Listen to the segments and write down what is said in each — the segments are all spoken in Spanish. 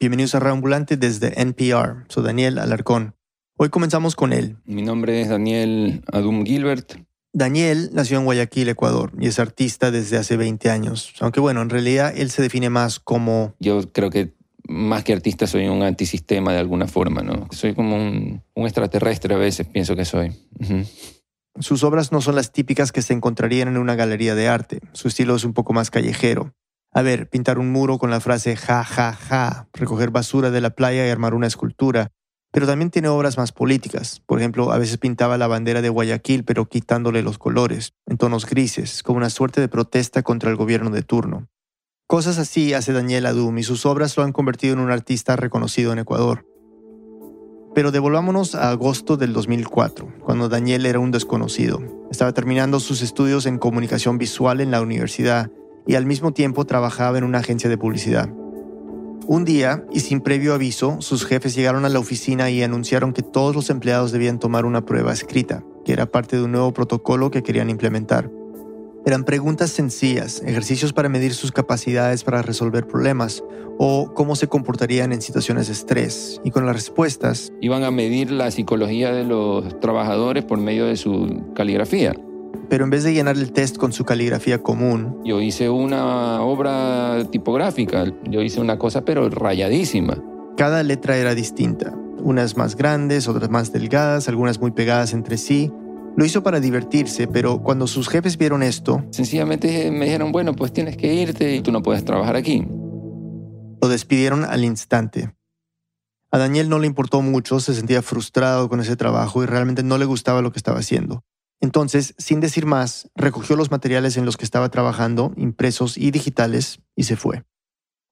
Bienvenidos a Reambulante desde NPR. Soy Daniel Alarcón. Hoy comenzamos con él. Mi nombre es Daniel Adum Gilbert. Daniel nació en Guayaquil, Ecuador, y es artista desde hace 20 años. Aunque bueno, en realidad él se define más como... Yo creo que más que artista soy un antisistema de alguna forma, ¿no? Soy como un, extraterrestre a veces, pienso que soy. Sus obras no son las típicas que se encontrarían en una galería de arte. Su estilo es un poco más callejero. A ver, pintar un muro con la frase ja, ja, ja, recoger basura de la playa y armar una escultura. Pero también tiene obras más políticas. Por ejemplo, a veces pintaba la bandera de Guayaquil, pero quitándole los colores, en tonos grises, como una suerte de protesta contra el gobierno de turno. Cosas así hace Daniel Adum y sus obras lo han convertido en un artista reconocido en Ecuador. Pero devolvámonos a agosto del 2004, cuando Daniel era un desconocido. Estaba terminando sus estudios en comunicación visual en la universidad y al mismo tiempo trabajaba en una agencia de publicidad. Un día, y sin previo aviso, sus jefes llegaron a la oficina y anunciaron que todos los empleados debían tomar una prueba escrita, que era parte de un nuevo protocolo que querían implementar. Eran preguntas sencillas, ejercicios para medir sus capacidades para resolver problemas o cómo se comportarían en situaciones de estrés. Y con las respuestas... Iban a medir la psicología de los trabajadores por medio de su caligrafía pero en vez de llenar el test con su caligrafía común... Yo hice una obra tipográfica, yo hice una cosa pero rayadísima. Cada letra era distinta, unas más grandes, otras más delgadas, algunas muy pegadas entre sí. Lo hizo para divertirse, pero cuando sus jefes vieron esto... Sencillamente me dijeron, bueno, pues tienes que irte y tú no puedes trabajar aquí. Lo despidieron al instante. A Daniel no le importó mucho, se sentía frustrado con ese trabajo y realmente no le gustaba lo que estaba haciendo. Entonces, sin decir más, recogió los materiales en los que estaba trabajando, impresos y digitales, y se fue.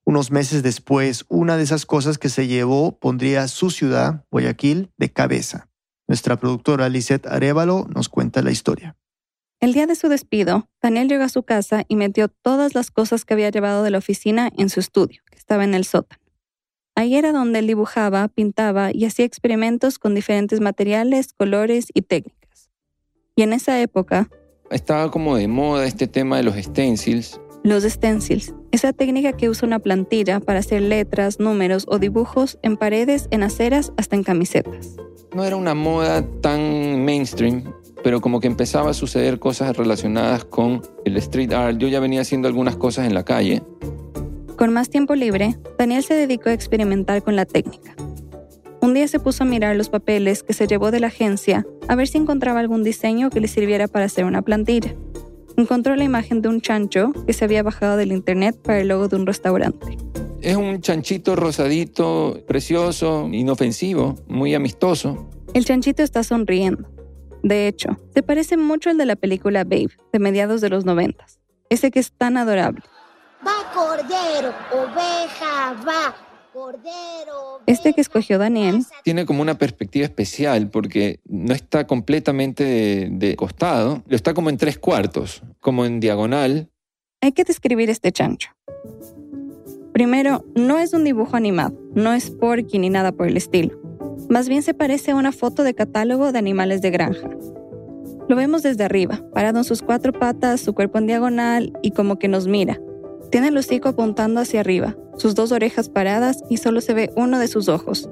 Unos meses después, una de esas cosas que se llevó pondría su ciudad, Guayaquil, de cabeza. Nuestra productora Lisette Arevalo nos cuenta la historia. El día de su despido, Daniel llegó a su casa y metió todas las cosas que había llevado de la oficina en su estudio, que estaba en el sótano. Ahí era donde él dibujaba, pintaba y hacía experimentos con diferentes materiales, colores y técnicas. Y en esa época... Estaba como de moda este tema de los stencils. Los stencils, esa técnica que usa una plantilla para hacer letras, números o dibujos en paredes, en aceras, hasta en camisetas. No era una moda tan mainstream, pero como que empezaba a suceder cosas relacionadas con el street art. Yo ya venía haciendo algunas cosas en la calle. Con más tiempo libre, Daniel se dedicó a experimentar con la técnica. Un día se puso a mirar los papeles que se llevó de la agencia a ver si encontraba algún diseño que le sirviera para hacer una plantilla. Encontró la imagen de un chancho que se había bajado del internet para el logo de un restaurante. Es un chanchito rosadito, precioso, inofensivo, muy amistoso. El chanchito está sonriendo. De hecho, se parece mucho al de la película Babe, de mediados de los noventas. Ese que es tan adorable. Va cordero, oveja, va, este que escogió Daniel tiene como una perspectiva especial porque no está completamente de, costado, lo está como en tres cuartos, como en diagonal. Hay que describir este chancho. Primero, no es un dibujo animado, no es porky ni nada por el estilo. Más bien se parece a una foto de catálogo de animales de granja. Lo vemos desde arriba, parado en sus cuatro patas, su cuerpo en diagonal y como que nos mira. Tiene el hocico apuntando hacia arriba, sus dos orejas paradas y solo se ve uno de sus ojos.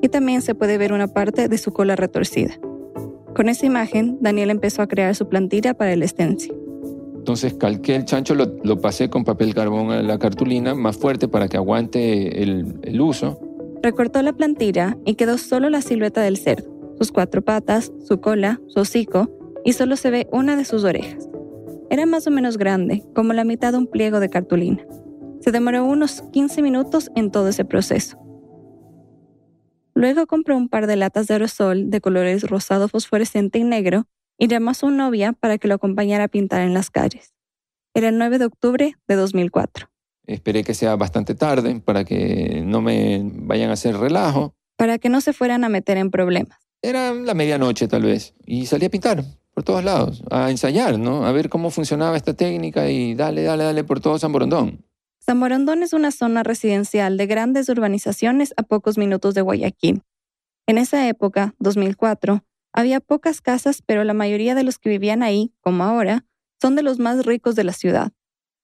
Y también se puede ver una parte de su cola retorcida. Con esa imagen, Daniel empezó a crear su plantilla para el stencil. Entonces calqué el chancho, lo, pasé con papel carbón a la cartulina más fuerte para que aguante el, el uso. Recortó la plantilla y quedó solo la silueta del cerdo, sus cuatro patas, su cola, su hocico y solo se ve una de sus orejas. Era más o menos grande, como la mitad de un pliego de cartulina. Se demoró unos 15 minutos en todo ese proceso. Luego compró un par de latas de aerosol de colores rosado fosforescente y negro y llamó a su novia para que lo acompañara a pintar en las calles. Era el 9 de octubre de 2004. Esperé que sea bastante tarde para que no me vayan a hacer relajo. Para que no se fueran a meter en problemas. Era la medianoche tal vez y salí a pintar por todos lados, a ensayar, ¿no? A ver cómo funcionaba esta técnica y dale, dale, dale por todo San Borondón. San Borondón es una zona residencial de grandes urbanizaciones a pocos minutos de Guayaquil. En esa época, 2004, había pocas casas, pero la mayoría de los que vivían ahí, como ahora, son de los más ricos de la ciudad.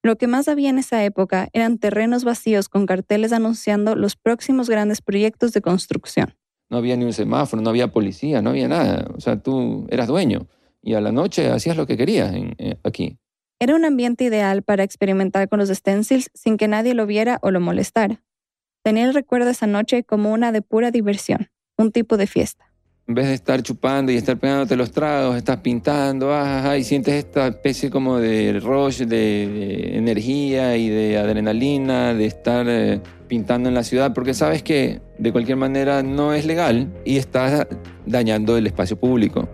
Lo que más había en esa época eran terrenos vacíos con carteles anunciando los próximos grandes proyectos de construcción. No había ni un semáforo, no había policía, no había nada. O sea, tú eras dueño y a la noche hacías lo que querías eh, aquí. Era un ambiente ideal para experimentar con los stencils sin que nadie lo viera o lo molestara. Daniel recuerda esa noche como una de pura diversión, un tipo de fiesta. En vez de estar chupando y estar pegándote los tragos, estás pintando, ah, y sientes esta especie como de rush de, energía y de adrenalina, de estar eh, pintando en la ciudad, porque sabes que de cualquier manera no es legal y estás dañando el espacio público.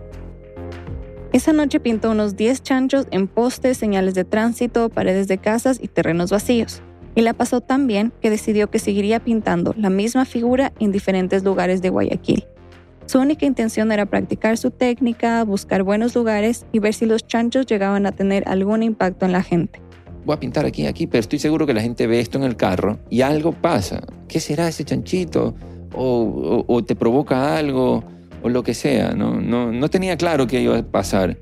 Esa noche pintó unos 10 chanchos en postes, señales de tránsito, paredes de casas y terrenos vacíos. Y la pasó tan bien que decidió que seguiría pintando la misma figura en diferentes lugares de Guayaquil. Su única intención era practicar su técnica, buscar buenos lugares y ver si los chanchos llegaban a tener algún impacto en la gente. Voy a pintar aquí, aquí, pero estoy seguro que la gente ve esto en el carro y algo pasa. ¿Qué será ese chanchito? O, te provoca algo, o lo que sea. No, no, no tenía claro qué iba a pasar.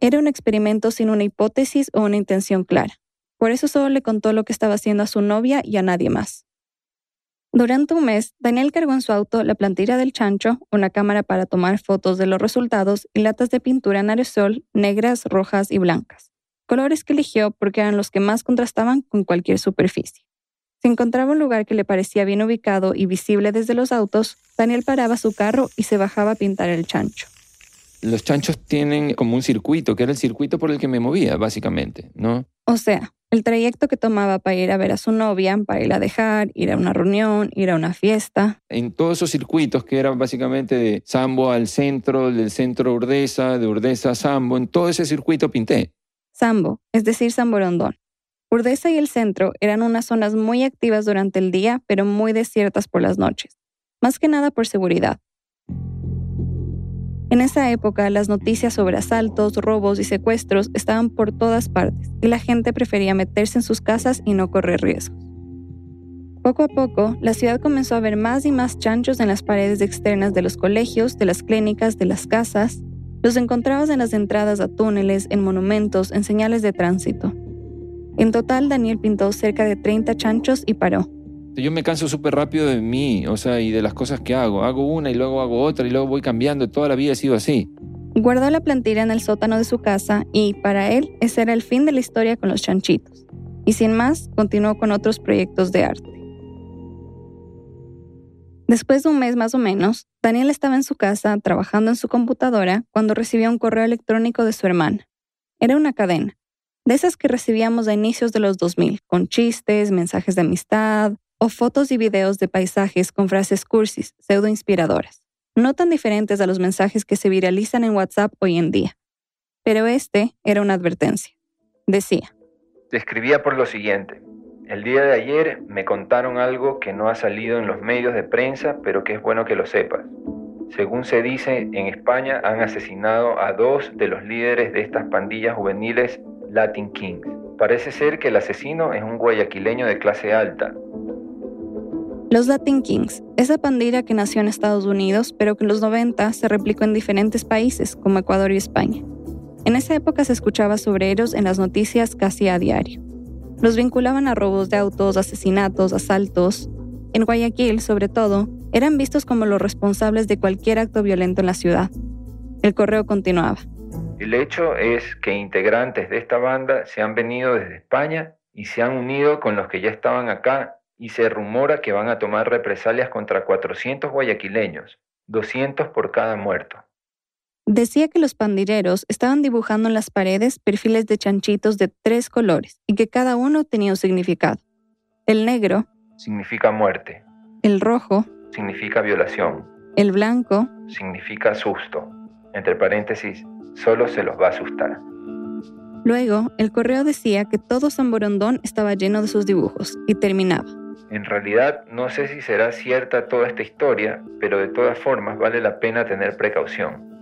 Era un experimento sin una hipótesis o una intención clara. Por eso solo le contó lo que estaba haciendo a su novia y a nadie más. Durante un mes, Daniel cargó en su auto la plantilla del chancho, una cámara para tomar fotos de los resultados y latas de pintura en aerosol negras, rojas y blancas. Colores que eligió porque eran los que más contrastaban con cualquier superficie. Si encontraba un lugar que le parecía bien ubicado y visible desde los autos, Daniel paraba su carro y se bajaba a pintar el chancho. Los chanchos tienen como un circuito, que era el circuito por el que me movía, básicamente, ¿no? O sea, el trayecto que tomaba para ir a ver a su novia, para ir a dejar, ir a una reunión, ir a una fiesta. En todos esos circuitos que eran básicamente de Sambo al centro, del centro a Urdesa, de Urdesa a Sambo, en todo ese circuito pinté. Sambo, es decir, Samborondón. Urdesa y el centro eran unas zonas muy activas durante el día, pero muy desiertas por las noches, más que nada por seguridad. En esa época, las noticias sobre asaltos, robos y secuestros estaban por todas partes y la gente prefería meterse en sus casas y no correr riesgos. Poco a poco, la ciudad comenzó a ver más y más chanchos en las paredes externas de los colegios, de las clínicas, de las casas. Los encontrabas en las entradas a túneles, en monumentos, en señales de tránsito. En total, Daniel pintó cerca de 30 chanchos y paró. Yo me canso súper rápido de mí, o sea, y de las cosas que hago. Hago una y luego hago otra y luego voy cambiando. Toda la vida he sido así. Guardó la plantilla en el sótano de su casa y, para él, ese era el fin de la historia con los chanchitos. Y sin más, continuó con otros proyectos de arte. Después de un mes más o menos, Daniel estaba en su casa trabajando en su computadora cuando recibió un correo electrónico de su hermana. Era una cadena, de esas que recibíamos a inicios de los 2000, con chistes, mensajes de amistad, o fotos y videos de paisajes con frases cursis, pseudo inspiradoras, no tan diferentes a los mensajes que se viralizan en WhatsApp hoy en día. Pero este era una advertencia. Decía, Te escribía por lo siguiente. El día de ayer me contaron algo que no ha salido en los medios de prensa, pero que es bueno que lo sepas. Según se dice, en España han asesinado a dos de los líderes de estas pandillas juveniles Latin Kings. Parece ser que el asesino es un guayaquileño de clase alta, los Latin Kings, esa pandilla que nació en Estados Unidos, pero que en los 90 se replicó en diferentes países, como Ecuador y España. En esa época se escuchaba sobre ellos en las noticias casi a diario. Los vinculaban a robos de autos, asesinatos, asaltos. En Guayaquil, sobre todo, eran vistos como los responsables de cualquier acto violento en la ciudad. El correo continuaba. El hecho es que integrantes de esta banda se han venido desde España y se han unido con los que ya estaban acá y se rumora que van a tomar represalias contra 400 guayaquileños, 200 por cada muerto. Decía que los pandilleros estaban dibujando en las paredes perfiles de chanchitos de tres colores y que cada uno tenía un significado. El negro significa muerte. El rojo significa violación. El blanco significa susto. Entre paréntesis, solo se los va a asustar. Luego, el correo decía que todo San Borondón estaba lleno de sus dibujos y terminaba. En realidad no sé si será cierta toda esta historia, pero de todas formas vale la pena tener precaución.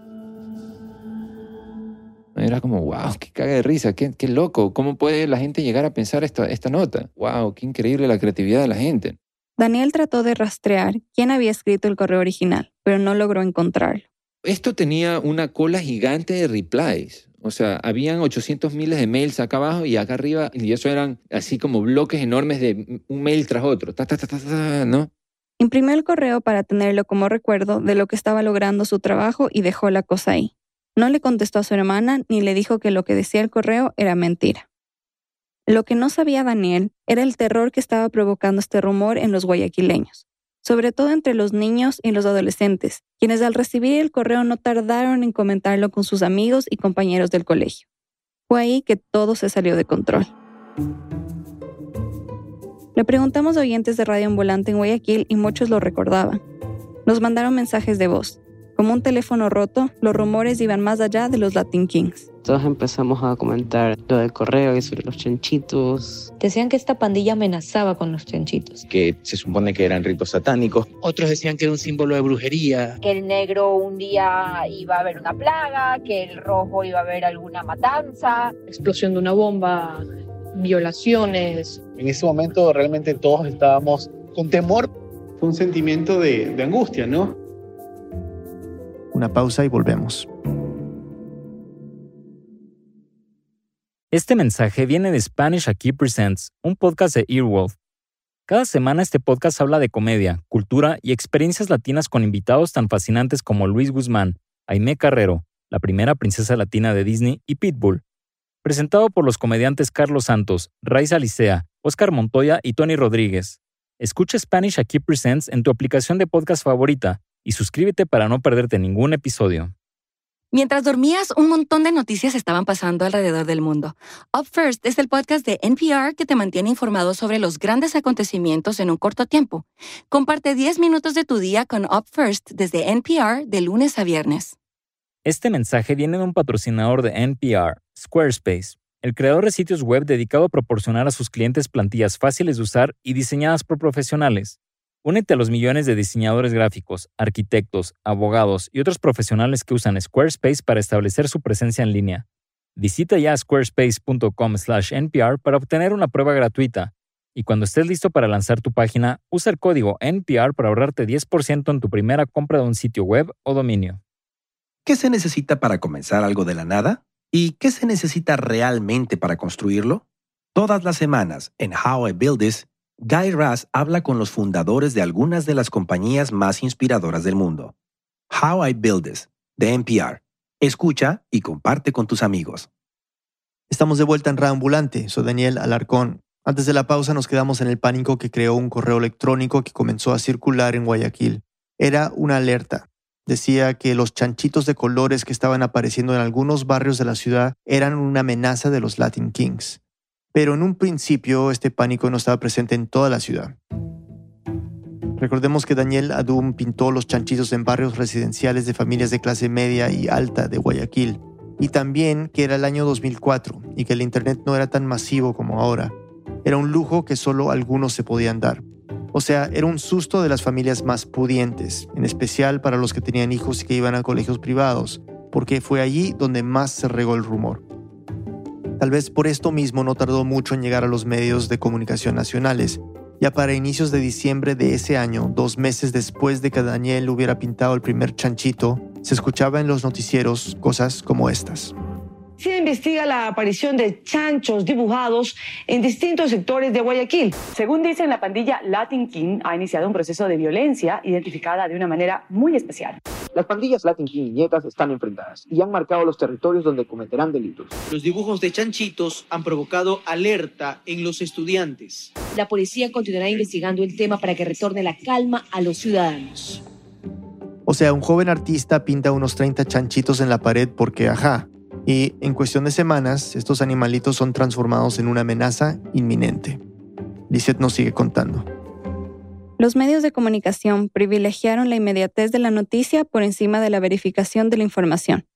Era como, wow, qué caga de risa, qué, qué loco, ¿cómo puede la gente llegar a pensar esta, esta nota? Wow, qué increíble la creatividad de la gente. Daniel trató de rastrear quién había escrito el correo original, pero no logró encontrarlo. Esto tenía una cola gigante de replies. O sea, habían 800 miles de mails acá abajo y acá arriba, y eso eran así como bloques enormes de un mail tras otro, ta, ta, ta, ta, ¿no? Imprimió el correo para tenerlo como recuerdo de lo que estaba logrando su trabajo y dejó la cosa ahí. No le contestó a su hermana ni le dijo que lo que decía el correo era mentira. Lo que no sabía Daniel era el terror que estaba provocando este rumor en los guayaquileños, sobre todo entre los niños y los adolescentes, quienes al recibir el correo no tardaron en comentarlo con sus amigos y compañeros del colegio. Fue ahí que todo se salió de control. Le preguntamos a oyentes de Radio Ambulante en Guayaquil y muchos lo recordaban. Nos mandaron mensajes de voz, como un teléfono roto, los rumores iban más allá de los Latin Kings. Todos empezamos a comentar lo del correo y sobre los chanchitos. Decían que esta pandilla amenazaba con los chanchitos. Que se supone que eran ritos satánicos. Otros decían que era un símbolo de brujería. Que el negro un día iba a haber una plaga, que el rojo iba a haber alguna matanza. Explosión de una bomba, violaciones. En ese momento realmente todos estábamos con temor. Fue un sentimiento de, de angustia, ¿no? Una pausa y volvemos. Este mensaje viene de Spanish Aquí Presents, un podcast de Earwolf. Cada semana este podcast habla de comedia, cultura y experiencias latinas con invitados tan fascinantes como Luis Guzmán, Aimé Carrero, la primera princesa latina de Disney, y Pitbull. Presentado por los comediantes Carlos Santos, Raiza Licea, Oscar Montoya y Tony Rodríguez. Escucha Spanish Aquí Presents en tu aplicación de podcast favorita y suscríbete para no perderte ningún episodio. Mientras dormías, un montón de noticias estaban pasando alrededor del mundo. Up First es el podcast de NPR que te mantiene informado sobre los grandes acontecimientos en un corto tiempo. Comparte 10 minutos de tu día con Up First desde NPR de lunes a viernes. Este mensaje viene de un patrocinador de NPR, Squarespace, el creador de sitios web dedicado a proporcionar a sus clientes plantillas fáciles de usar y diseñadas por profesionales. Únete a los millones de diseñadores gráficos, arquitectos, abogados y otros profesionales que usan Squarespace para establecer su presencia en línea. Visita ya squarespace.com/npr para obtener una prueba gratuita. Y cuando estés listo para lanzar tu página, usa el código NPR para ahorrarte 10% en tu primera compra de un sitio web o dominio. ¿Qué se necesita para comenzar algo de la nada? ¿Y qué se necesita realmente para construirlo? Todas las semanas en How I Build This Guy Raz habla con los fundadores de algunas de las compañías más inspiradoras del mundo. How I Build This, de NPR. Escucha y comparte con tus amigos. Estamos de vuelta en Reambulante. Soy Daniel Alarcón. Antes de la pausa nos quedamos en el pánico que creó un correo electrónico que comenzó a circular en Guayaquil. Era una alerta. Decía que los chanchitos de colores que estaban apareciendo en algunos barrios de la ciudad eran una amenaza de los Latin Kings. Pero en un principio este pánico no estaba presente en toda la ciudad. Recordemos que Daniel Adum pintó los chanchitos en barrios residenciales de familias de clase media y alta de Guayaquil, y también que era el año 2004 y que el Internet no era tan masivo como ahora. Era un lujo que solo algunos se podían dar. O sea, era un susto de las familias más pudientes, en especial para los que tenían hijos y que iban a colegios privados, porque fue allí donde más se regó el rumor. Tal vez por esto mismo no tardó mucho en llegar a los medios de comunicación nacionales. Ya para inicios de diciembre de ese año, dos meses después de que Daniel hubiera pintado el primer chanchito, se escuchaba en los noticieros cosas como estas. Se investiga la aparición de chanchos dibujados en distintos sectores de Guayaquil. Según dicen, la pandilla Latin King ha iniciado un proceso de violencia identificada de una manera muy especial. Las pandillas Latin King y Nietas están enfrentadas y han marcado los territorios donde cometerán delitos. Los dibujos de chanchitos han provocado alerta en los estudiantes. La policía continuará investigando el tema para que retorne la calma a los ciudadanos. O sea, un joven artista pinta unos 30 chanchitos en la pared porque, ajá, y en cuestión de semanas estos animalitos son transformados en una amenaza inminente. Lisette nos sigue contando. Los medios de comunicación privilegiaron la inmediatez de la noticia por encima de la verificación de la información.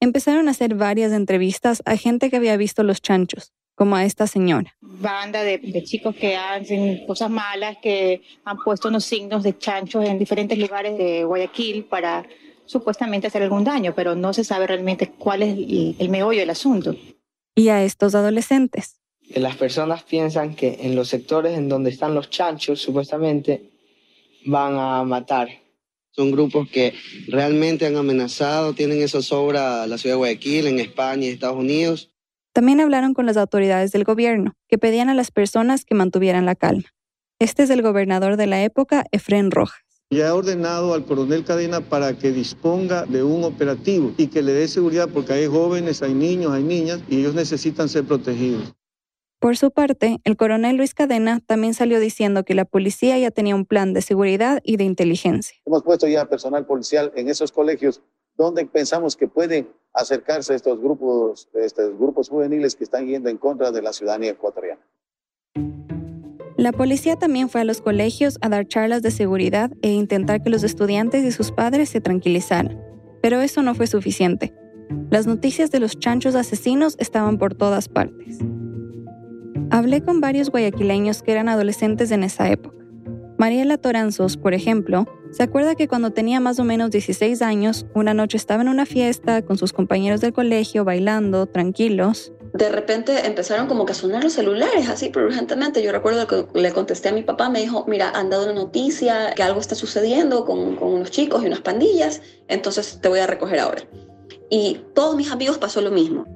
Empezaron a hacer varias entrevistas a gente que había visto los chanchos, como a esta señora. Banda de, de, chicos que hacen cosas malas, que han puesto unos signos de chanchos en diferentes lugares de Guayaquil para supuestamente hacer algún daño, pero no se sabe realmente cuál es el, el meollo del asunto. Y a estos adolescentes. Las personas piensan que en los sectores en donde están los chanchos, supuestamente, van a matar. Son grupos que realmente han amenazado, tienen esa sobra a la ciudad de Guayaquil, en España y Estados Unidos. También hablaron con las autoridades del gobierno, que pedían a las personas que mantuvieran la calma. Este es el gobernador de la época, Efren Rojas. Ya ha ordenado al coronel Cadena para que disponga de un operativo y que le dé seguridad porque hay jóvenes, hay niños, hay niñas y ellos necesitan ser protegidos. Por su parte, el coronel Luis Cadena también salió diciendo que la policía ya tenía un plan de seguridad y de inteligencia. Hemos puesto ya personal policial en esos colegios donde pensamos que pueden acercarse estos grupos, estos grupos juveniles que están yendo en contra de la ciudadanía ecuatoriana. La policía también fue a los colegios a dar charlas de seguridad e intentar que los estudiantes y sus padres se tranquilizaran. Pero eso no fue suficiente. Las noticias de los chanchos asesinos estaban por todas partes. Hablé con varios guayaquileños que eran adolescentes en esa época. Mariela Toranzos, por ejemplo, se acuerda que cuando tenía más o menos 16 años, una noche estaba en una fiesta con sus compañeros del colegio bailando, tranquilos. De repente empezaron como que a sonar los celulares así, pero urgentemente. Yo recuerdo que le contesté a mi papá, me dijo, mira, han dado una noticia que algo está sucediendo con, con unos chicos y unas pandillas, entonces te voy a recoger ahora. Y todos mis amigos pasó lo mismo.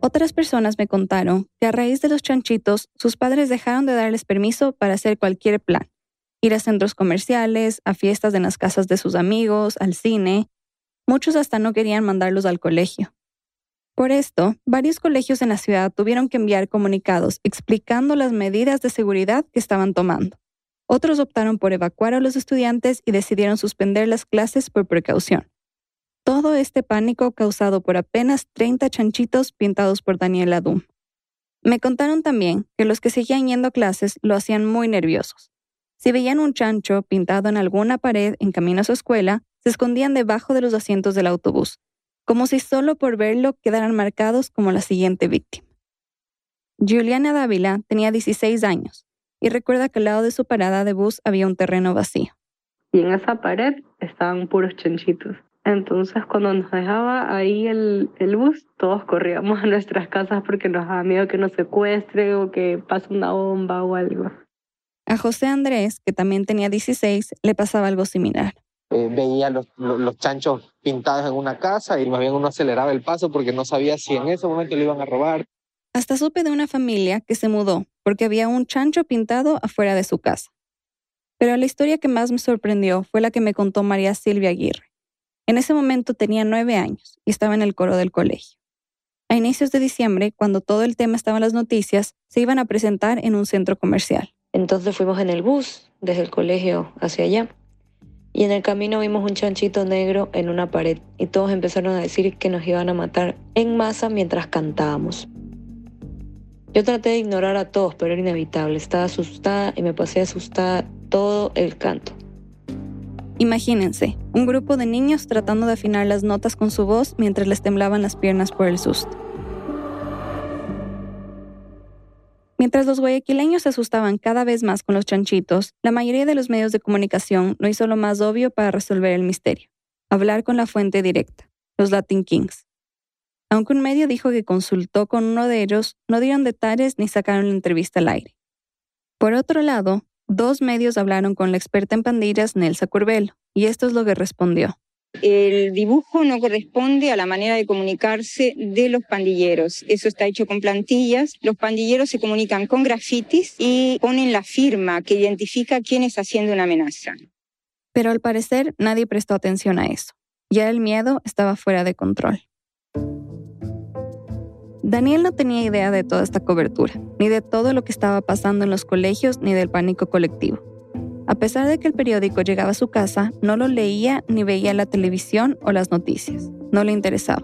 Otras personas me contaron que a raíz de los chanchitos, sus padres dejaron de darles permiso para hacer cualquier plan. Ir a centros comerciales, a fiestas en las casas de sus amigos, al cine. Muchos hasta no querían mandarlos al colegio. Por esto, varios colegios en la ciudad tuvieron que enviar comunicados explicando las medidas de seguridad que estaban tomando. Otros optaron por evacuar a los estudiantes y decidieron suspender las clases por precaución. Todo este pánico causado por apenas 30 chanchitos pintados por Daniela Doom. Me contaron también que los que seguían yendo a clases lo hacían muy nerviosos. Si veían un chancho pintado en alguna pared en camino a su escuela, se escondían debajo de los asientos del autobús, como si solo por verlo quedaran marcados como la siguiente víctima. Juliana Dávila tenía 16 años y recuerda que al lado de su parada de bus había un terreno vacío. Y en esa pared estaban puros chanchitos. Entonces, cuando nos dejaba ahí el, el, bus, todos corríamos a nuestras casas porque nos daba miedo que nos secuestre o que pase una bomba o algo. A José Andrés, que también tenía 16, le pasaba algo similar. Eh, veía los, los, los, chanchos pintados en una casa y más bien uno aceleraba el paso porque no sabía si en ese momento le iban a robar. Hasta supe de una familia que se mudó porque había un chancho pintado afuera de su casa. Pero la historia que más me sorprendió fue la que me contó María Silvia Aguirre. En ese momento tenía nueve años y estaba en el coro del colegio. A inicios de diciembre, cuando todo el tema estaba en las noticias, se iban a presentar en un centro comercial. Entonces fuimos en el bus desde el colegio hacia allá. Y en el camino vimos un chanchito negro en una pared y todos empezaron a decir que nos iban a matar en masa mientras cantábamos. Yo traté de ignorar a todos, pero era inevitable. Estaba asustada y me pasé asustada todo el canto. Imagínense, un grupo de niños tratando de afinar las notas con su voz mientras les temblaban las piernas por el susto. Mientras los guayaquileños se asustaban cada vez más con los chanchitos, la mayoría de los medios de comunicación no hizo lo más obvio para resolver el misterio, hablar con la fuente directa, los Latin Kings. Aunque un medio dijo que consultó con uno de ellos, no dieron detalles ni sacaron la entrevista al aire. Por otro lado, Dos medios hablaron con la experta en pandillas, Nelsa Curbelo, y esto es lo que respondió. El dibujo no corresponde a la manera de comunicarse de los pandilleros. Eso está hecho con plantillas. Los pandilleros se comunican con grafitis y ponen la firma que identifica quién está haciendo una amenaza. Pero al parecer nadie prestó atención a eso. Ya el miedo estaba fuera de control. Daniel no tenía idea de toda esta cobertura, ni de todo lo que estaba pasando en los colegios, ni del pánico colectivo. A pesar de que el periódico llegaba a su casa, no lo leía ni veía la televisión o las noticias. No le interesaba.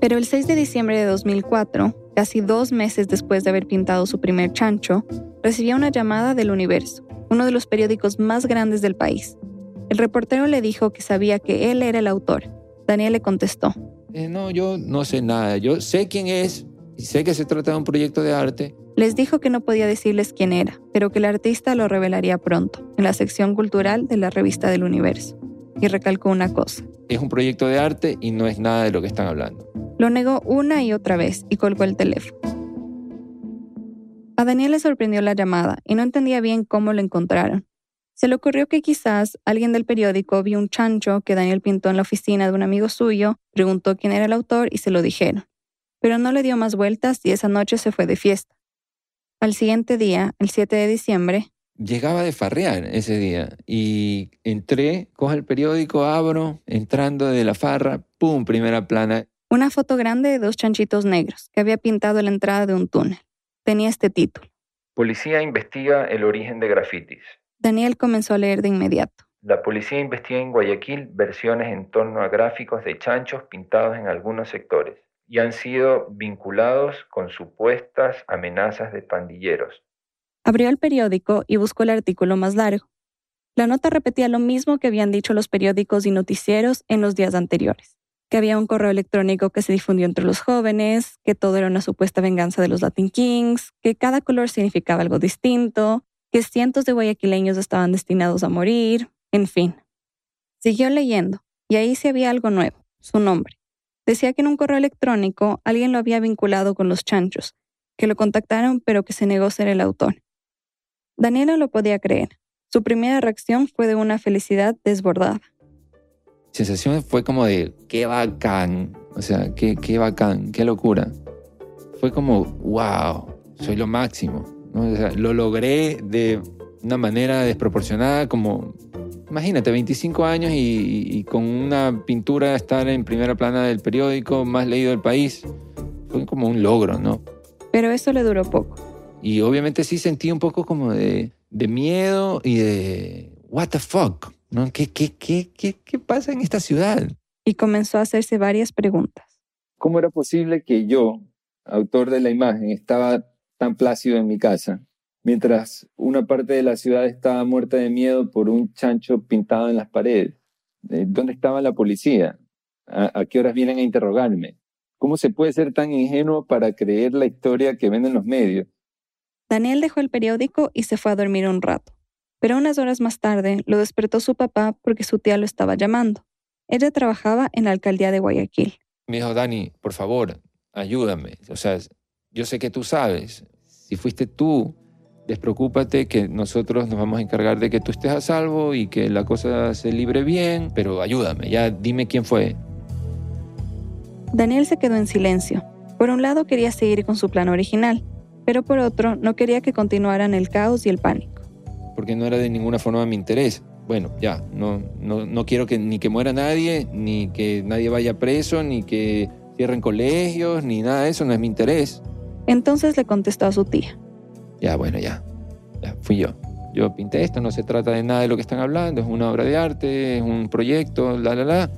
Pero el 6 de diciembre de 2004, casi dos meses después de haber pintado su primer chancho, recibió una llamada del Universo, uno de los periódicos más grandes del país. El reportero le dijo que sabía que él era el autor. Daniel le contestó, eh, no, yo no sé nada. Yo sé quién es y sé que se trata de un proyecto de arte. Les dijo que no podía decirles quién era, pero que el artista lo revelaría pronto, en la sección cultural de la revista del Universo. Y recalcó una cosa. Es un proyecto de arte y no es nada de lo que están hablando. Lo negó una y otra vez y colgó el teléfono. A Daniel le sorprendió la llamada y no entendía bien cómo lo encontraron. Se le ocurrió que quizás alguien del periódico vio un chancho que Daniel pintó en la oficina de un amigo suyo, preguntó quién era el autor y se lo dijeron. Pero no le dio más vueltas y esa noche se fue de fiesta. Al siguiente día, el 7 de diciembre, Llegaba de farrear ese día y entré, cojo el periódico, abro, entrando de la farra, ¡pum! Primera plana. una foto grande de dos chanchitos negros que había pintado la entrada de un túnel. Tenía este título. Policía investiga el origen de grafitis. Daniel comenzó a leer de inmediato. La policía investiga en Guayaquil versiones en torno a gráficos de chanchos pintados en algunos sectores y han sido vinculados con supuestas amenazas de pandilleros. Abrió el periódico y buscó el artículo más largo. La nota repetía lo mismo que habían dicho los periódicos y noticieros en los días anteriores, que había un correo electrónico que se difundió entre los jóvenes, que todo era una supuesta venganza de los Latin Kings, que cada color significaba algo distinto, que cientos de guayaquileños estaban destinados a morir, en fin. Siguió leyendo, y ahí sí había algo nuevo, su nombre. Decía que en un correo electrónico alguien lo había vinculado con los chanchos, que lo contactaron pero que se negó ser el autor. Daniel no lo podía creer. Su primera reacción fue de una felicidad desbordada. sensación fue como de qué bacán, o sea, qué, qué bacán, qué locura. Fue como, wow, soy lo máximo. lo logré de una manera desproporcionada, como, imagínate, 25 años y, y con una pintura estar en primera plana del periódico más leído del país. Fue como un logro, ¿no? Pero eso le duró poco. Y obviamente sí sentí un poco como de, de miedo y de, what the fuck, ¿no? ¿Qué, qué, qué, qué, ¿Qué pasa en esta ciudad? Y comenzó a hacerse varias preguntas. ¿Cómo era posible que yo, autor de la imagen, estaba tan plácido en mi casa, mientras una parte de la ciudad estaba muerta de miedo por un chancho pintado en las paredes? Eh, ¿Dónde estaba la policía? ¿A, a qué horas vienen a interrogarme? ¿Cómo se puede ser tan ingenuo para creer la historia que venden los medios? Daniel dejó el periódico y se fue a dormir un rato. Pero unas horas más tarde lo despertó su papá porque su tía lo estaba llamando. Ella trabajaba en la alcaldía de Guayaquil. Me dijo, Dani, por favor, ayúdame. O sea, yo sé que tú sabes. Si fuiste tú, despreocúpate que nosotros nos vamos a encargar de que tú estés a salvo y que la cosa se libre bien, pero ayúdame, ya dime quién fue. Daniel se quedó en silencio. Por un lado quería seguir con su plan original, pero por otro no quería que continuaran el caos y el pánico. Porque no era de ninguna forma mi interés. Bueno, ya, no, no, no quiero que ni que muera nadie, ni que nadie vaya preso, ni que cierren colegios, ni nada de eso, no es mi interés. Entonces le contestó a su tía. Ya, bueno, ya, ya, fui yo. Yo pinté esto, no se trata de nada de lo que están hablando, es una obra de arte, es un proyecto, la, la, la.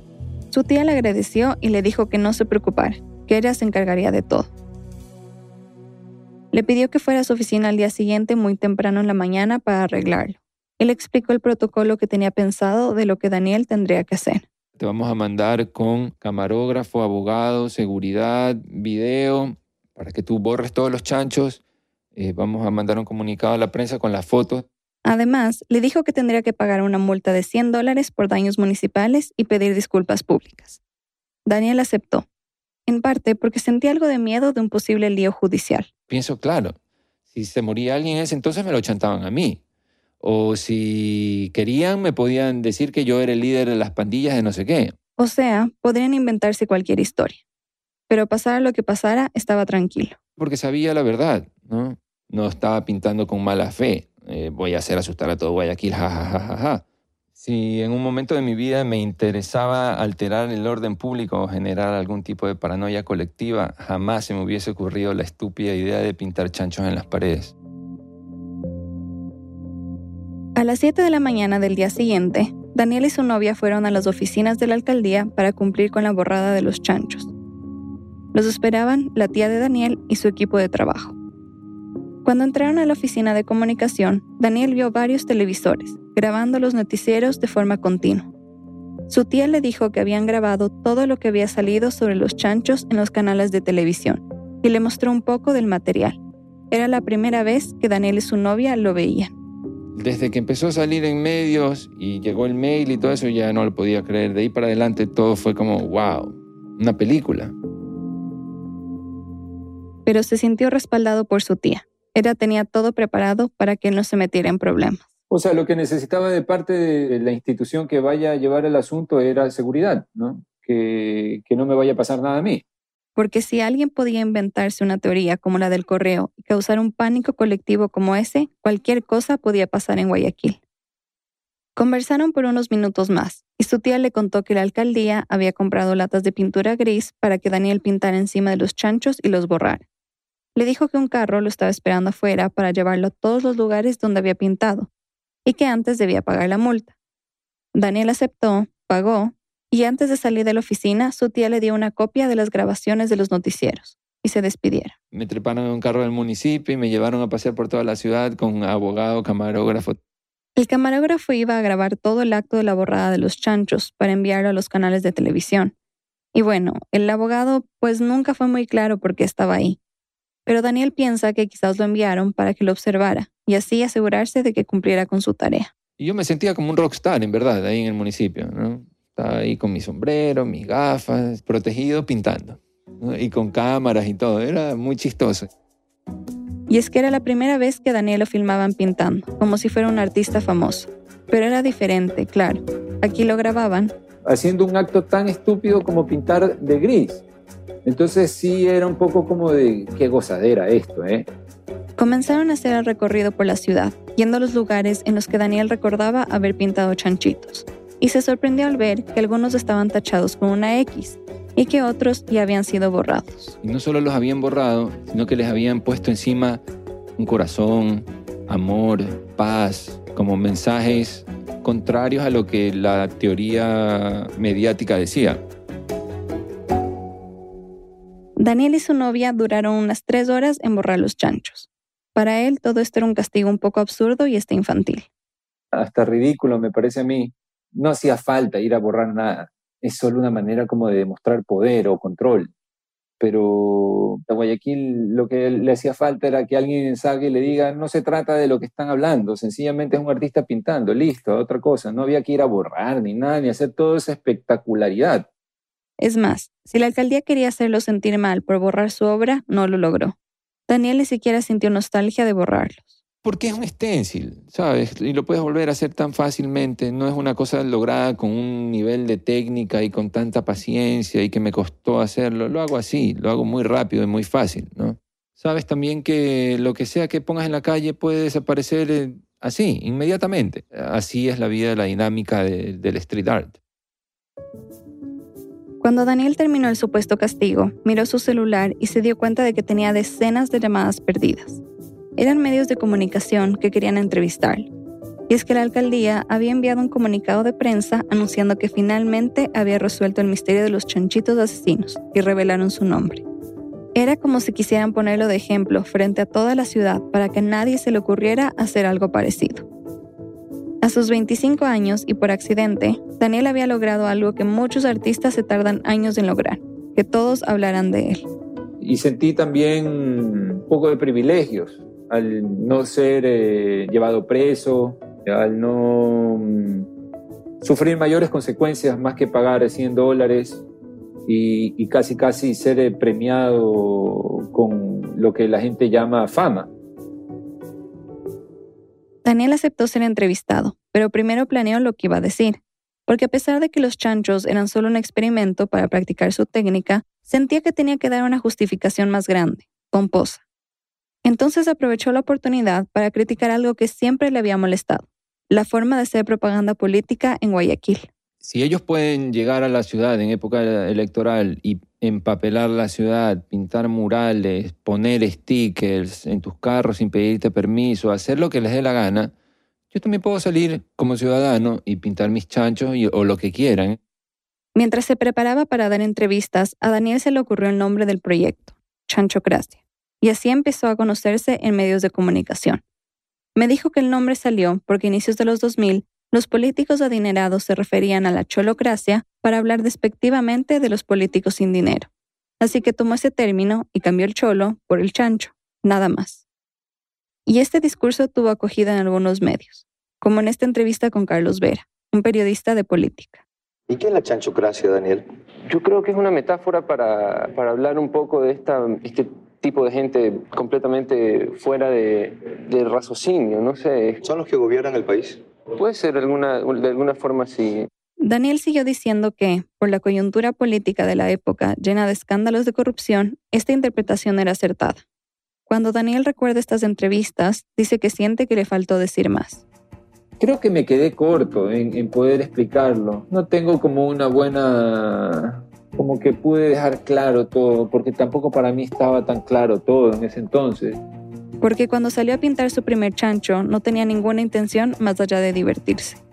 Su tía le agradeció y le dijo que no se preocupara, que ella se encargaría de todo. Le pidió que fuera a su oficina al día siguiente muy temprano en la mañana para arreglarlo. Él explicó el protocolo que tenía pensado de lo que Daniel tendría que hacer. Te vamos a mandar con camarógrafo, abogado, seguridad, video, para que tú borres todos los chanchos. Eh, vamos a mandar un comunicado a la prensa con las fotos. Además, le dijo que tendría que pagar una multa de 100 dólares por daños municipales y pedir disculpas públicas. Daniel aceptó, en parte porque sentía algo de miedo de un posible lío judicial. Pienso, claro, si se moría alguien en ese entonces me lo chantaban a mí. O si querían, me podían decir que yo era el líder de las pandillas de no sé qué. O sea, podrían inventarse cualquier historia. Pero pasara lo que pasara, estaba tranquilo. Porque sabía la verdad, ¿no? No estaba pintando con mala fe. Eh, voy a hacer asustar a todo Guayaquil, jajajaja. Ja, ja, ja. Si en un momento de mi vida me interesaba alterar el orden público o generar algún tipo de paranoia colectiva, jamás se me hubiese ocurrido la estúpida idea de pintar chanchos en las paredes. A las 7 de la mañana del día siguiente, Daniel y su novia fueron a las oficinas de la alcaldía para cumplir con la borrada de los chanchos. Los esperaban la tía de Daniel y su equipo de trabajo. Cuando entraron a la oficina de comunicación, Daniel vio varios televisores, grabando los noticieros de forma continua. Su tía le dijo que habían grabado todo lo que había salido sobre los chanchos en los canales de televisión y le mostró un poco del material. Era la primera vez que Daniel y su novia lo veían. Desde que empezó a salir en medios y llegó el mail y todo eso, ya no lo podía creer. De ahí para adelante todo fue como, wow, una película. Pero se sintió respaldado por su tía. Ella tenía todo preparado para que no se metiera en problemas. O sea, lo que necesitaba de parte de la institución que vaya a llevar el asunto era seguridad, ¿no? Que, que no me vaya a pasar nada a mí. Porque si alguien podía inventarse una teoría como la del correo y causar un pánico colectivo como ese, cualquier cosa podía pasar en Guayaquil. Conversaron por unos minutos más y su tía le contó que la alcaldía había comprado latas de pintura gris para que Daniel pintara encima de los chanchos y los borrara. Le dijo que un carro lo estaba esperando afuera para llevarlo a todos los lugares donde había pintado y que antes debía pagar la multa. Daniel aceptó, pagó, y antes de salir de la oficina, su tía le dio una copia de las grabaciones de los noticieros y se despidieron. Me treparon en un carro del municipio y me llevaron a pasear por toda la ciudad con abogado, camarógrafo. El camarógrafo iba a grabar todo el acto de la borrada de los chanchos para enviarlo a los canales de televisión. Y bueno, el abogado pues nunca fue muy claro por qué estaba ahí. Pero Daniel piensa que quizás lo enviaron para que lo observara y así asegurarse de que cumpliera con su tarea. Y yo me sentía como un rockstar, en verdad, ahí en el municipio. ¿no? Estaba ahí con mi sombrero, mis gafas, protegido, pintando. Y con cámaras y todo. Era muy chistoso. Y es que era la primera vez que Daniel lo filmaban pintando, como si fuera un artista famoso. Pero era diferente, claro. Aquí lo grababan. Haciendo un acto tan estúpido como pintar de gris. Entonces sí era un poco como de qué gozadera esto, ¿eh? Comenzaron a hacer el recorrido por la ciudad, yendo a los lugares en los que Daniel recordaba haber pintado chanchitos, y se sorprendió al ver que algunos estaban tachados con una X y que otros ya habían sido borrados. Y no solo los habían borrado, sino que les habían puesto encima un corazón, amor, paz, como mensajes contrarios a lo que la teoría mediática decía. Daniel y su novia duraron unas tres horas en borrar los chanchos. Para él todo esto era un castigo un poco absurdo y hasta infantil. Hasta ridículo me parece a mí. No hacía falta ir a borrar nada. Es solo una manera como de demostrar poder o control. Pero a Guayaquil lo que le hacía falta era que alguien salga y le diga, no se trata de lo que están hablando, sencillamente es un artista pintando, listo, otra cosa. No había que ir a borrar ni nada, ni hacer toda esa espectacularidad. Es más, si la alcaldía quería hacerlo sentir mal por borrar su obra, no lo logró. Daniel ni siquiera sintió nostalgia de borrarlos. Porque es un stencil, ¿sabes? Y lo puedes volver a hacer tan fácilmente. No es una cosa lograda con un nivel de técnica y con tanta paciencia y que me costó hacerlo. Lo hago así, lo hago muy rápido y muy fácil, ¿no? Sabes también que lo que sea que pongas en la calle puede desaparecer eh, así, inmediatamente. Así es la vida, la dinámica del street art. Cuando Daniel terminó el supuesto castigo, miró su celular y se dio cuenta de que tenía decenas de llamadas perdidas. Eran medios de comunicación que querían entrevistar. Y es que la alcaldía había enviado un comunicado de prensa anunciando que finalmente había resuelto el misterio de los chanchitos asesinos y revelaron su nombre. Era como si quisieran ponerlo de ejemplo frente a toda la ciudad para que nadie se le ocurriera hacer algo parecido. A sus 25 años y por accidente, Daniel había logrado algo que muchos artistas se tardan años en lograr, que todos hablaran de él. Y sentí también un poco de privilegios al no ser eh, llevado preso, al no mm, sufrir mayores consecuencias más que pagar 100 dólares y, y casi casi ser premiado con lo que la gente llama fama. Daniel aceptó ser entrevistado, pero primero planeó lo que iba a decir, porque a pesar de que los chanchos eran solo un experimento para practicar su técnica, sentía que tenía que dar una justificación más grande, pomposa. Entonces aprovechó la oportunidad para criticar algo que siempre le había molestado, la forma de hacer propaganda política en Guayaquil. Si ellos pueden llegar a la ciudad en época electoral y empapelar la ciudad, pintar murales, poner stickers en tus carros sin pedirte permiso, hacer lo que les dé la gana, yo también puedo salir como ciudadano y pintar mis chanchos o lo que quieran. Mientras se preparaba para dar entrevistas, a Daniel se le ocurrió el nombre del proyecto, Chanchocracia, y así empezó a conocerse en medios de comunicación. Me dijo que el nombre salió porque a inicios de los 2000 los políticos adinerados se referían a la cholocracia para hablar despectivamente de los políticos sin dinero. Así que tomó ese término y cambió el cholo por el chancho, nada más. Y este discurso tuvo acogida en algunos medios, como en esta entrevista con Carlos Vera, un periodista de política. ¿Y qué es la chanchocracia, Daniel? Yo creo que es una metáfora para, para hablar un poco de esta, este tipo de gente completamente fuera de, del raciocinio, no sé. ¿Son los que gobiernan el país? Puede ser alguna, de alguna forma sí. Daniel siguió diciendo que, por la coyuntura política de la época llena de escándalos de corrupción, esta interpretación era acertada. Cuando Daniel recuerda estas entrevistas, dice que siente que le faltó decir más. Creo que me quedé corto en, en poder explicarlo. No tengo como una buena como que pude dejar claro todo, porque tampoco para mí estaba tan claro todo en ese entonces. Porque cuando salió a pintar su primer chancho no tenía ninguna intención más allá de divertirse.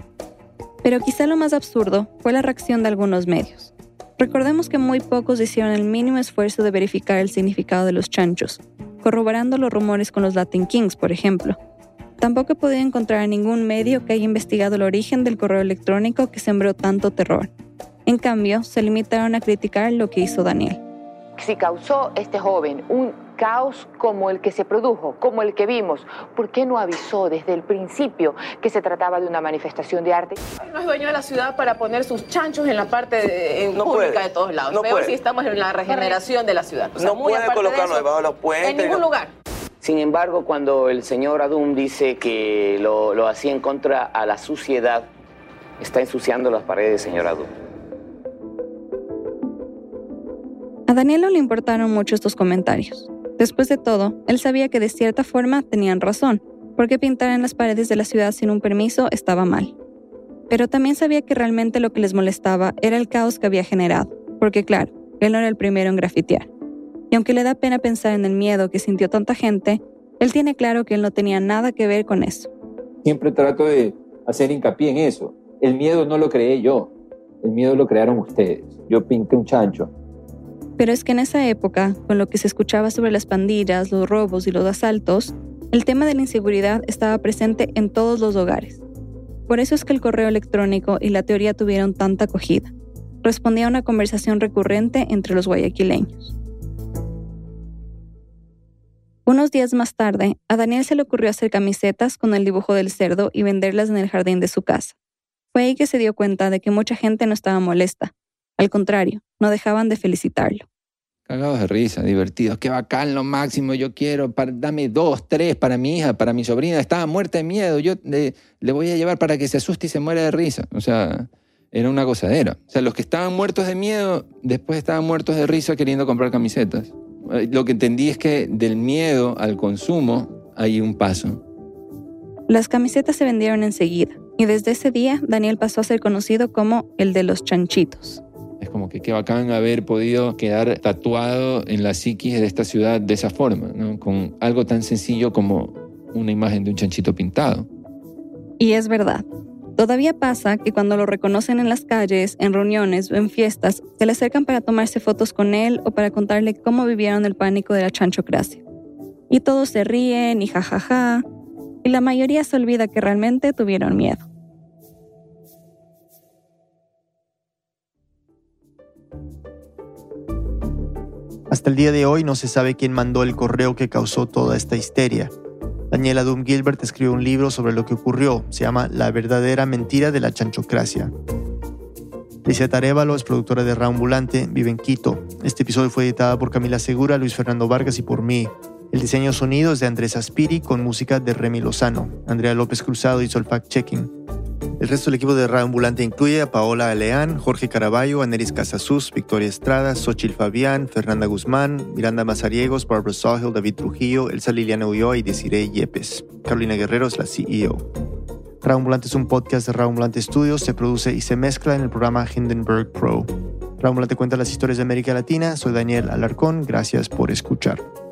Pero quizá lo más absurdo fue la reacción de algunos medios. Recordemos que muy pocos hicieron el mínimo esfuerzo de verificar el significado de los chanchos, corroborando los rumores con los Latin Kings, por ejemplo. Tampoco he podido encontrar a ningún medio que haya investigado el origen del correo electrónico que sembró tanto terror. En cambio, se limitaron a criticar lo que hizo Daniel. Si causó este joven un caos como el que se produjo, como el que vimos, ¿por qué no avisó desde el principio que se trataba de una manifestación de arte? No es dueño de la ciudad para poner sus chanchos en la parte de, en pública de todos lados. No Peor si estamos en la regeneración de la ciudad. no puede colocarlo debajo de los puentes. En ningún lugar. Sin embargo, cuando el señor Adum dice que lo, lo hacía en contra a la suciedad, está ensuciando las paredes, señor Adum. A Daniel no le importaron mucho estos comentarios. Después de todo, él sabía que de cierta forma tenían razón, porque pintar en las paredes de la ciudad sin un permiso estaba mal. Pero también sabía que realmente lo que les molestaba era el caos que había generado, porque claro, él no era el primero en grafitear. Y aunque le da pena pensar en el miedo que sintió tanta gente, él tiene claro que él no tenía nada que ver con eso. Siempre trato de hacer hincapié en eso. El miedo no lo creé yo, el miedo lo crearon ustedes. Yo pinté un chancho, pero es que en esa época, con lo que se escuchaba sobre las pandillas, los robos y los asaltos, el tema de la inseguridad estaba presente en todos los hogares. Por eso es que el correo electrónico y la teoría tuvieron tanta acogida. Respondía a una conversación recurrente entre los guayaquileños. Unos días más tarde, a Daniel se le ocurrió hacer camisetas con el dibujo del cerdo y venderlas en el jardín de su casa. Fue ahí que se dio cuenta de que mucha gente no estaba molesta, al contrario, no dejaban de felicitarlo. Cagados de risa, divertidos. Qué bacán, lo máximo. Yo quiero, dame dos, tres para mi hija, para mi sobrina. Estaba muerta de miedo. Yo le, voy a llevar para que se asuste y se muera de risa. O sea, era una gozadera. O sea, los que estaban muertos de miedo, después estaban muertos de risa queriendo comprar camisetas. Eh, lo que entendí es que del miedo al consumo hay un paso. Las camisetas se vendieron enseguida y desde ese día Daniel pasó a ser conocido como el de los chanchitos. Es como que qué bacán haber podido quedar tatuado en la psiquis de esta ciudad de esa forma, con algo tan sencillo como una imagen de un chanchito pintado. Y es verdad. Todavía pasa que cuando lo reconocen en las calles, en reuniones o en fiestas, se le acercan para tomarse fotos con él o para contarle cómo vivieron el pánico de la chanchocracia. Y todos se ríen y jajaja, y la mayoría se olvida que realmente tuvieron miedo. Hasta el día de hoy no se sabe quién mandó el correo que causó toda esta histeria. Daniela Doom Gilbert escribió un libro sobre lo que ocurrió. Se llama La verdadera mentira de la chanchocracia. Licia Tarevalo es productora de Raambulante, vive en Quito. Este episodio fue editado por Camila Segura, Luis Fernando Vargas y por mí. El diseño sonido es de Andrés Aspiri con música de Remy Lozano. Andrea López Cruzado hizo el fact-checking. El resto del equipo de Radio Ambulante incluye a Paola Aleán, Jorge Caraballo, Aneris Casasus, Victoria Estrada, Xochil Fabián, Fernanda Guzmán, Miranda Mazariegos, Barbara Sahil, David Trujillo, Elsa Liliana Ulloa y Desiree Yepes. Carolina Guerrero es la CEO. Radio Ambulante es un podcast de Radio Ambulante Studios, se produce y se mezcla en el programa Hindenburg Pro. Radio Ambulante cuenta las historias de América Latina, soy Daniel Alarcón, gracias por escuchar.